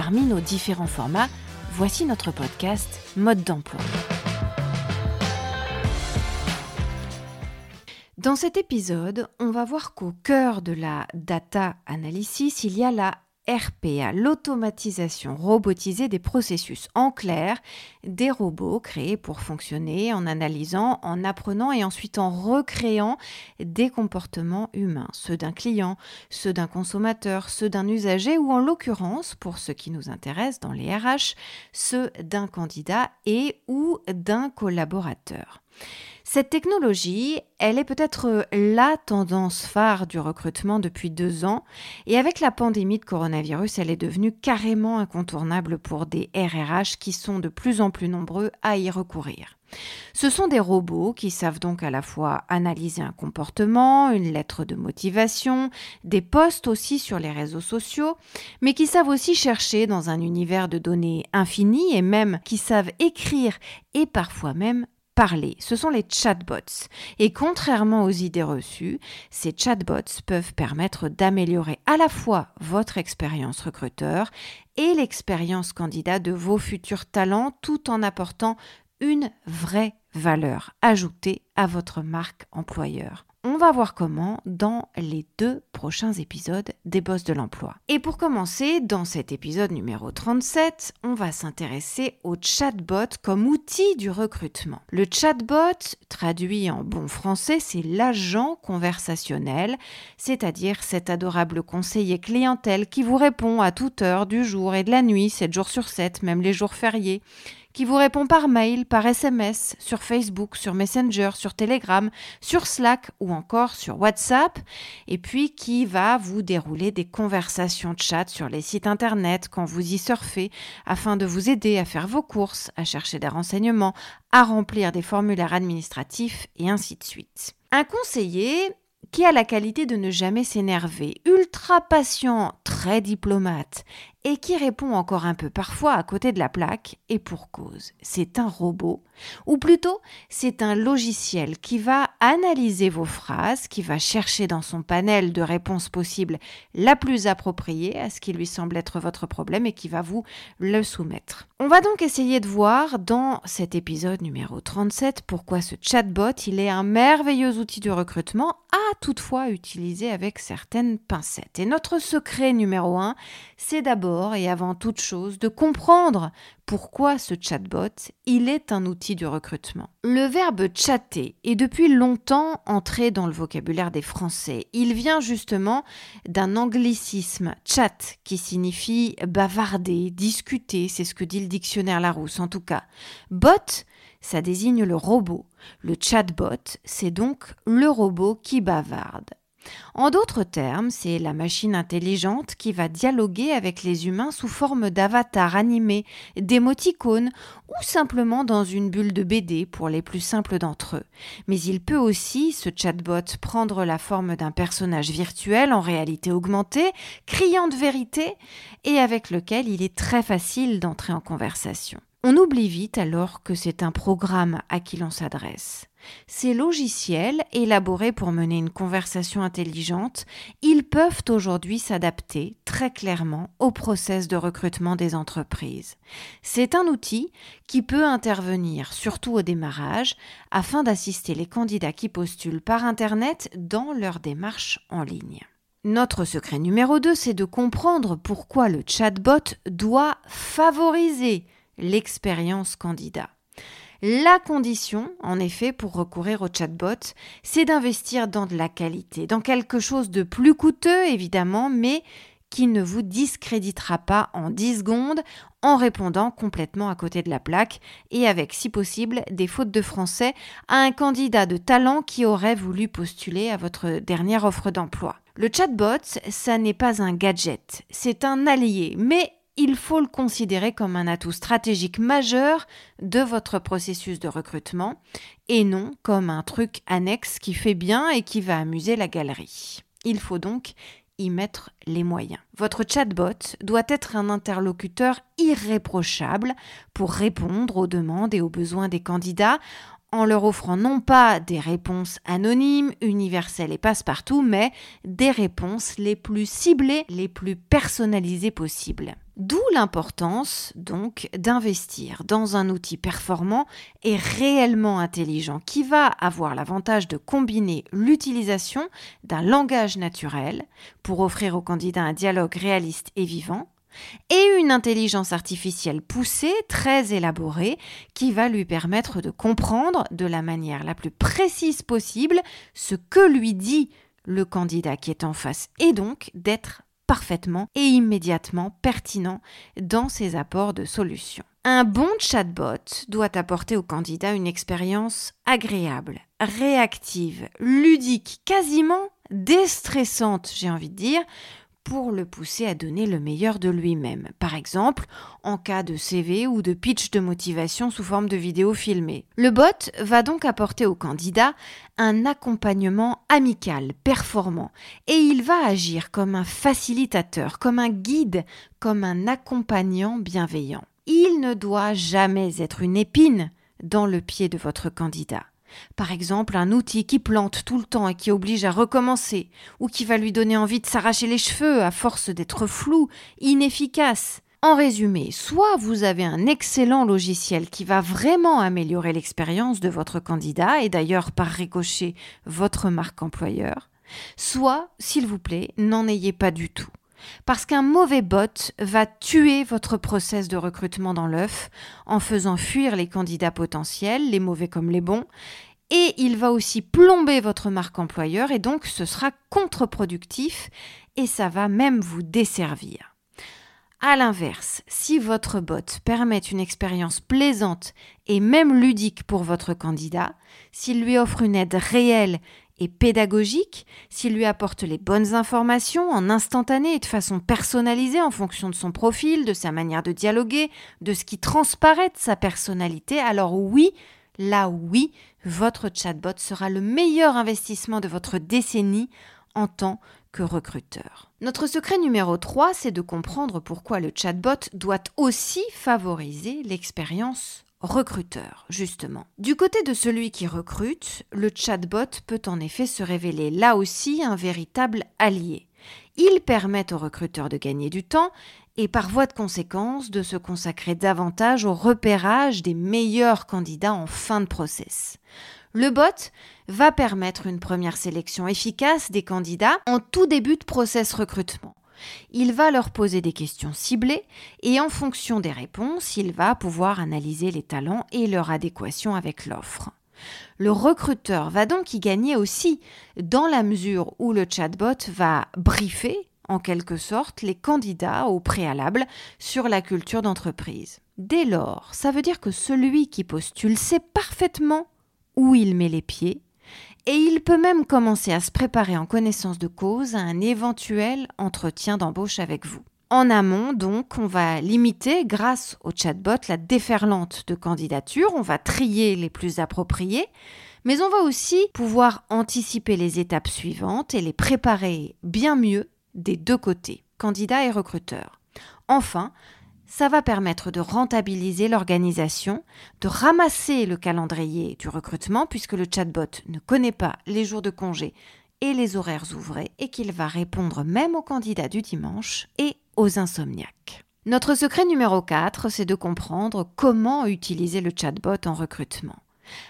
Parmi nos différents formats, voici notre podcast Mode d'emploi. Dans cet épisode, on va voir qu'au cœur de la data analysis, il y a la RPA, l'automatisation robotisée des processus. En clair, des robots créés pour fonctionner en analysant, en apprenant et ensuite en recréant des comportements humains, ceux d'un client, ceux d'un consommateur, ceux d'un usager ou en l'occurrence, pour ce qui nous intéresse dans les RH, ceux d'un candidat et ou d'un collaborateur. Cette technologie, elle est peut-être la tendance phare du recrutement depuis deux ans et avec la pandémie de coronavirus, elle est devenue carrément incontournable pour des RRH qui sont de plus en plus nombreux à y recourir. Ce sont des robots qui savent donc à la fois analyser un comportement, une lettre de motivation, des posts aussi sur les réseaux sociaux, mais qui savent aussi chercher dans un univers de données infini et même qui savent écrire et parfois même parler. Ce sont les chatbots. Et contrairement aux idées reçues, ces chatbots peuvent permettre d'améliorer à la fois votre expérience recruteur et l'expérience candidat de vos futurs talents tout en apportant une vraie valeur ajoutée à votre marque employeur. On va voir comment dans les deux prochains épisodes des Boss de l'emploi. Et pour commencer, dans cet épisode numéro 37, on va s'intéresser au chatbot comme outil du recrutement. Le chatbot, traduit en bon français, c'est l'agent conversationnel, c'est-à-dire cet adorable conseiller clientèle qui vous répond à toute heure du jour et de la nuit, 7 jours sur 7, même les jours fériés qui vous répond par mail, par SMS, sur Facebook, sur Messenger, sur Telegram, sur Slack ou encore sur WhatsApp, et puis qui va vous dérouler des conversations de chat sur les sites internet quand vous y surfez, afin de vous aider à faire vos courses, à chercher des renseignements, à remplir des formulaires administratifs et ainsi de suite. Un conseiller qui a la qualité de ne jamais s'énerver, ultra patient, très diplomate, et qui répond encore un peu parfois à côté de la plaque, et pour cause. C'est un robot, ou plutôt c'est un logiciel qui va analyser vos phrases, qui va chercher dans son panel de réponses possibles la plus appropriée à ce qui lui semble être votre problème et qui va vous le soumettre. On va donc essayer de voir dans cet épisode numéro 37 pourquoi ce chatbot, il est un merveilleux outil de recrutement, à toutefois utiliser avec certaines pincettes. Et notre secret numéro 1, c'est d'abord et avant toute chose de comprendre pourquoi ce chatbot, il est un outil du recrutement. Le verbe chatter est depuis longtemps entré dans le vocabulaire des Français. Il vient justement d'un anglicisme chat qui signifie bavarder, discuter, c'est ce que dit le dictionnaire Larousse en tout cas. Bot, ça désigne le robot. Le chatbot, c'est donc le robot qui bavarde. En d'autres termes, c'est la machine intelligente qui va dialoguer avec les humains sous forme d'avatars animés, d'émoticônes ou simplement dans une bulle de BD pour les plus simples d'entre eux. Mais il peut aussi, ce chatbot, prendre la forme d'un personnage virtuel en réalité augmentée, criant de vérité et avec lequel il est très facile d'entrer en conversation. On oublie vite alors que c'est un programme à qui l'on s'adresse. Ces logiciels, élaborés pour mener une conversation intelligente, ils peuvent aujourd'hui s'adapter très clairement au process de recrutement des entreprises. C'est un outil qui peut intervenir surtout au démarrage afin d'assister les candidats qui postulent par Internet dans leur démarche en ligne. Notre secret numéro 2, c'est de comprendre pourquoi le chatbot doit favoriser l'expérience candidat. La condition, en effet, pour recourir au chatbot, c'est d'investir dans de la qualité, dans quelque chose de plus coûteux, évidemment, mais qui ne vous discréditera pas en 10 secondes en répondant complètement à côté de la plaque et avec, si possible, des fautes de français à un candidat de talent qui aurait voulu postuler à votre dernière offre d'emploi. Le chatbot, ça n'est pas un gadget, c'est un allié, mais il faut le considérer comme un atout stratégique majeur de votre processus de recrutement et non comme un truc annexe qui fait bien et qui va amuser la galerie. Il faut donc y mettre les moyens. Votre chatbot doit être un interlocuteur irréprochable pour répondre aux demandes et aux besoins des candidats en leur offrant non pas des réponses anonymes, universelles et passe-partout, mais des réponses les plus ciblées, les plus personnalisées possibles. D'où l'importance donc d'investir dans un outil performant et réellement intelligent qui va avoir l'avantage de combiner l'utilisation d'un langage naturel pour offrir au candidat un dialogue réaliste et vivant et une intelligence artificielle poussée, très élaborée, qui va lui permettre de comprendre de la manière la plus précise possible ce que lui dit le candidat qui est en face et donc d'être parfaitement et immédiatement pertinent dans ses apports de solutions. Un bon chatbot doit apporter au candidat une expérience agréable, réactive, ludique, quasiment déstressante, j'ai envie de dire, pour le pousser à donner le meilleur de lui-même. Par exemple, en cas de CV ou de pitch de motivation sous forme de vidéo filmée. Le bot va donc apporter au candidat un accompagnement amical, performant, et il va agir comme un facilitateur, comme un guide, comme un accompagnant bienveillant. Il ne doit jamais être une épine dans le pied de votre candidat. Par exemple, un outil qui plante tout le temps et qui oblige à recommencer, ou qui va lui donner envie de s'arracher les cheveux à force d'être flou, inefficace. En résumé, soit vous avez un excellent logiciel qui va vraiment améliorer l'expérience de votre candidat et d'ailleurs par ricochet votre marque employeur, soit, s'il vous plaît, n'en ayez pas du tout. Parce qu'un mauvais bot va tuer votre process de recrutement dans l'œuf en faisant fuir les candidats potentiels, les mauvais comme les bons, et il va aussi plomber votre marque employeur et donc ce sera contre-productif et ça va même vous desservir. A l'inverse, si votre bot permet une expérience plaisante et même ludique pour votre candidat, s'il lui offre une aide réelle et pédagogique, s'il lui apporte les bonnes informations en instantané et de façon personnalisée en fonction de son profil, de sa manière de dialoguer, de ce qui transparaît de sa personnalité, alors oui, là oui, votre chatbot sera le meilleur investissement de votre décennie en tant que recruteur. Notre secret numéro 3, c'est de comprendre pourquoi le chatbot doit aussi favoriser l'expérience recruteur, justement. Du côté de celui qui recrute, le chatbot peut en effet se révéler là aussi un véritable allié. Il permet au recruteur de gagner du temps et par voie de conséquence de se consacrer davantage au repérage des meilleurs candidats en fin de process. Le bot va permettre une première sélection efficace des candidats en tout début de process recrutement. Il va leur poser des questions ciblées et en fonction des réponses, il va pouvoir analyser les talents et leur adéquation avec l'offre. Le recruteur va donc y gagner aussi dans la mesure où le chatbot va briefer en quelque sorte les candidats au préalable sur la culture d'entreprise. Dès lors, ça veut dire que celui qui postule sait parfaitement où il met les pieds et il peut même commencer à se préparer en connaissance de cause à un éventuel entretien d'embauche avec vous. En amont, donc, on va limiter, grâce au chatbot, la déferlante de candidatures, on va trier les plus appropriées, mais on va aussi pouvoir anticiper les étapes suivantes et les préparer bien mieux des deux côtés, candidats et recruteurs. Enfin, ça va permettre de rentabiliser l'organisation, de ramasser le calendrier du recrutement puisque le chatbot ne connaît pas les jours de congé et les horaires ouvrés et qu'il va répondre même aux candidats du dimanche et aux insomniaques. Notre secret numéro 4, c'est de comprendre comment utiliser le chatbot en recrutement.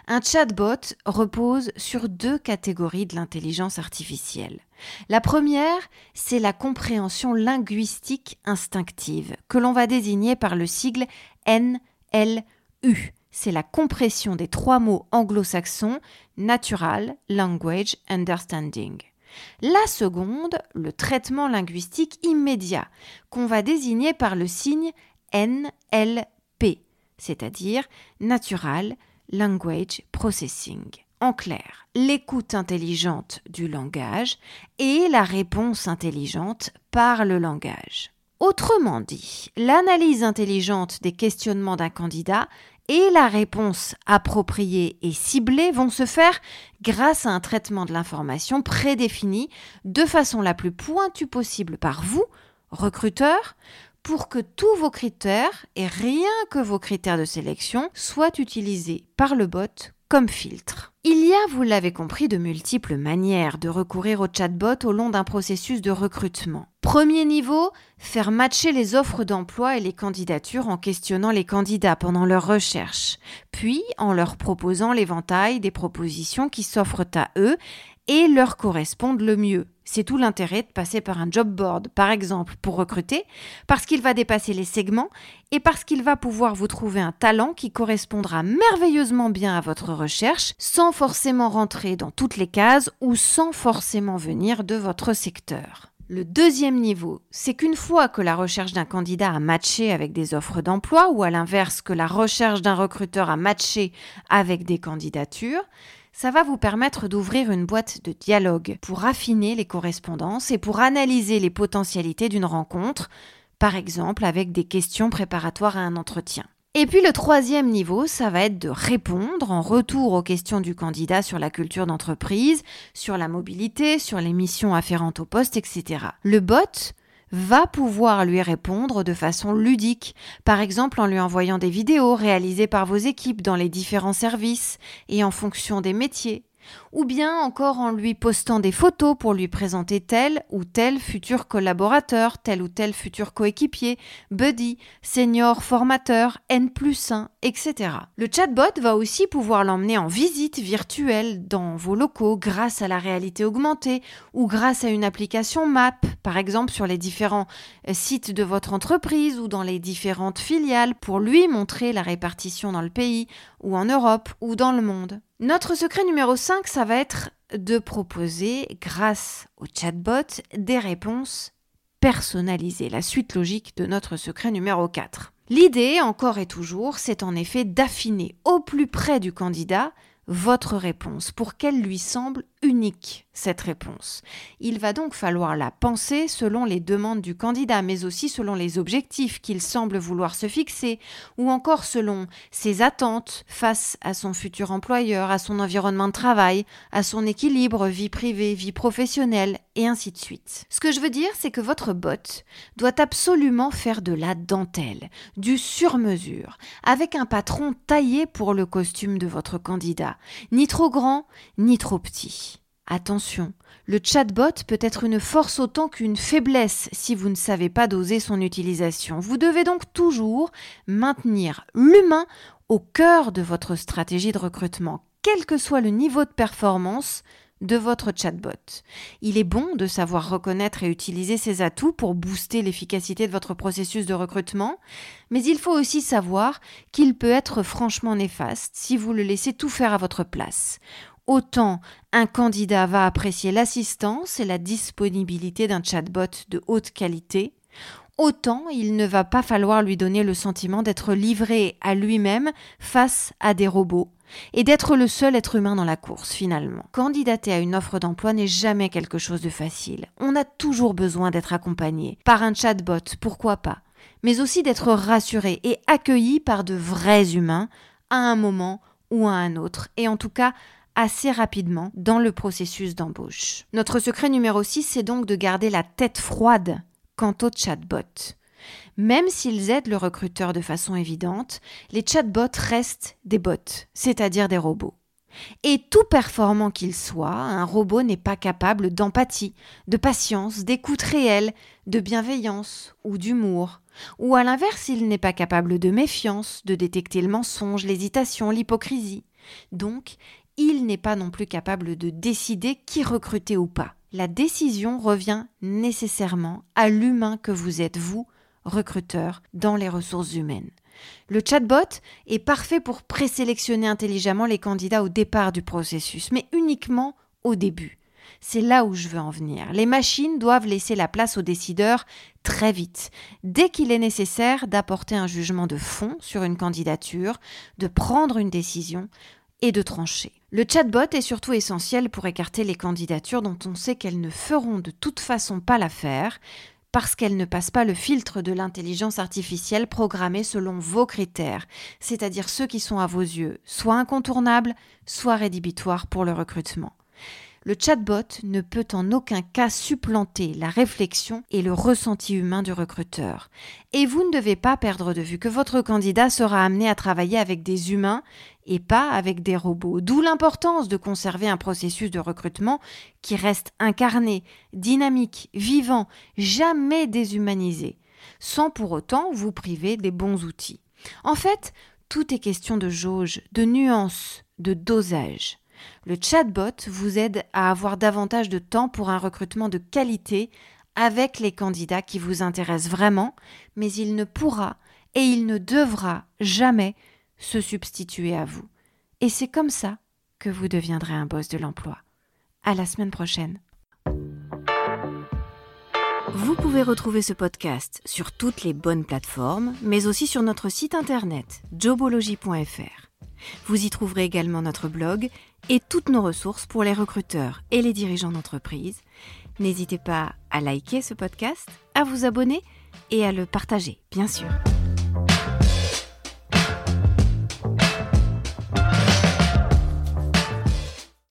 Un chatbot repose sur deux catégories de l'intelligence artificielle. La première, c'est la compréhension linguistique instinctive, que l'on va désigner par le sigle NLU. C'est la compression des trois mots anglo-saxons Natural Language Understanding. La seconde, le traitement linguistique immédiat, qu'on va désigner par le signe NLP, c'est-à-dire Natural Language Processing. En clair, l'écoute intelligente du langage et la réponse intelligente par le langage. Autrement dit, l'analyse intelligente des questionnements d'un candidat et la réponse appropriée et ciblée vont se faire grâce à un traitement de l'information prédéfini de façon la plus pointue possible par vous, recruteur, pour que tous vos critères et rien que vos critères de sélection soient utilisés par le bot comme filtre. Il y a, vous l'avez compris, de multiples manières de recourir au chatbot au long d'un processus de recrutement. Premier niveau, faire matcher les offres d'emploi et les candidatures en questionnant les candidats pendant leur recherche, puis en leur proposant l'éventail des propositions qui s'offrent à eux et leur correspondent le mieux. C'est tout l'intérêt de passer par un job board, par exemple, pour recruter, parce qu'il va dépasser les segments et parce qu'il va pouvoir vous trouver un talent qui correspondra merveilleusement bien à votre recherche, sans forcément rentrer dans toutes les cases ou sans forcément venir de votre secteur. Le deuxième niveau, c'est qu'une fois que la recherche d'un candidat a matché avec des offres d'emploi, ou à l'inverse que la recherche d'un recruteur a matché avec des candidatures, ça va vous permettre d'ouvrir une boîte de dialogue pour affiner les correspondances et pour analyser les potentialités d'une rencontre, par exemple avec des questions préparatoires à un entretien. Et puis le troisième niveau, ça va être de répondre en retour aux questions du candidat sur la culture d'entreprise, sur la mobilité, sur les missions afférentes au poste, etc. Le bot, va pouvoir lui répondre de façon ludique, par exemple en lui envoyant des vidéos réalisées par vos équipes dans les différents services et en fonction des métiers, ou bien encore en lui postant des photos pour lui présenter tel ou tel futur collaborateur, tel ou tel futur coéquipier, buddy, senior formateur, N plus 1, etc. Le chatbot va aussi pouvoir l'emmener en visite virtuelle dans vos locaux grâce à la réalité augmentée ou grâce à une application Map, par exemple sur les différents euh, sites de votre entreprise ou dans les différentes filiales pour lui montrer la répartition dans le pays ou en Europe ou dans le monde. Notre secret numéro 5, ça va être de proposer, grâce au chatbot, des réponses personnalisées, la suite logique de notre secret numéro 4. L'idée, encore et toujours, c'est en effet d'affiner au plus près du candidat votre réponse pour qu'elle lui semble unique, cette réponse. Il va donc falloir la penser selon les demandes du candidat, mais aussi selon les objectifs qu'il semble vouloir se fixer, ou encore selon ses attentes face à son futur employeur, à son environnement de travail, à son équilibre vie privée, vie professionnelle, et ainsi de suite. Ce que je veux dire, c'est que votre bot doit absolument faire de la dentelle, du sur-mesure, avec un patron taillé pour le costume de votre candidat, ni trop grand, ni trop petit. Attention, le chatbot peut être une force autant qu'une faiblesse si vous ne savez pas doser son utilisation. Vous devez donc toujours maintenir l'humain au cœur de votre stratégie de recrutement, quel que soit le niveau de performance de votre chatbot. Il est bon de savoir reconnaître et utiliser ses atouts pour booster l'efficacité de votre processus de recrutement, mais il faut aussi savoir qu'il peut être franchement néfaste si vous le laissez tout faire à votre place autant un candidat va apprécier l'assistance et la disponibilité d'un chatbot de haute qualité, autant il ne va pas falloir lui donner le sentiment d'être livré à lui-même face à des robots et d'être le seul être humain dans la course finalement. Candidater à une offre d'emploi n'est jamais quelque chose de facile. On a toujours besoin d'être accompagné par un chatbot, pourquoi pas, mais aussi d'être rassuré et accueilli par de vrais humains à un moment ou à un autre, et en tout cas assez rapidement dans le processus d'embauche. Notre secret numéro 6, c'est donc de garder la tête froide quant aux chatbots. Même s'ils aident le recruteur de façon évidente, les chatbots restent des bots, c'est-à-dire des robots. Et tout performant qu'il soit, un robot n'est pas capable d'empathie, de patience, d'écoute réelle, de bienveillance ou d'humour. Ou à l'inverse, il n'est pas capable de méfiance, de détecter le mensonge, l'hésitation, l'hypocrisie. Donc, il n'est pas non plus capable de décider qui recruter ou pas. La décision revient nécessairement à l'humain que vous êtes, vous, recruteur, dans les ressources humaines. Le chatbot est parfait pour présélectionner intelligemment les candidats au départ du processus, mais uniquement au début. C'est là où je veux en venir. Les machines doivent laisser la place aux décideurs très vite, dès qu'il est nécessaire d'apporter un jugement de fond sur une candidature, de prendre une décision, et de trancher. Le chatbot est surtout essentiel pour écarter les candidatures dont on sait qu'elles ne feront de toute façon pas l'affaire, parce qu'elle ne passe pas le filtre de l'intelligence artificielle programmée selon vos critères, c'est-à-dire ceux qui sont à vos yeux soit incontournables, soit rédhibitoires pour le recrutement. Le chatbot ne peut en aucun cas supplanter la réflexion et le ressenti humain du recruteur. Et vous ne devez pas perdre de vue que votre candidat sera amené à travailler avec des humains et pas avec des robots. D'où l'importance de conserver un processus de recrutement qui reste incarné, dynamique, vivant, jamais déshumanisé, sans pour autant vous priver des bons outils. En fait, tout est question de jauge, de nuance, de dosage. Le chatbot vous aide à avoir davantage de temps pour un recrutement de qualité avec les candidats qui vous intéressent vraiment, mais il ne pourra et il ne devra jamais se substituer à vous. Et c'est comme ça que vous deviendrez un boss de l'emploi. À la semaine prochaine. Vous pouvez retrouver ce podcast sur toutes les bonnes plateformes, mais aussi sur notre site internet jobology.fr. Vous y trouverez également notre blog et toutes nos ressources pour les recruteurs et les dirigeants d'entreprise. N'hésitez pas à liker ce podcast, à vous abonner et à le partager, bien sûr.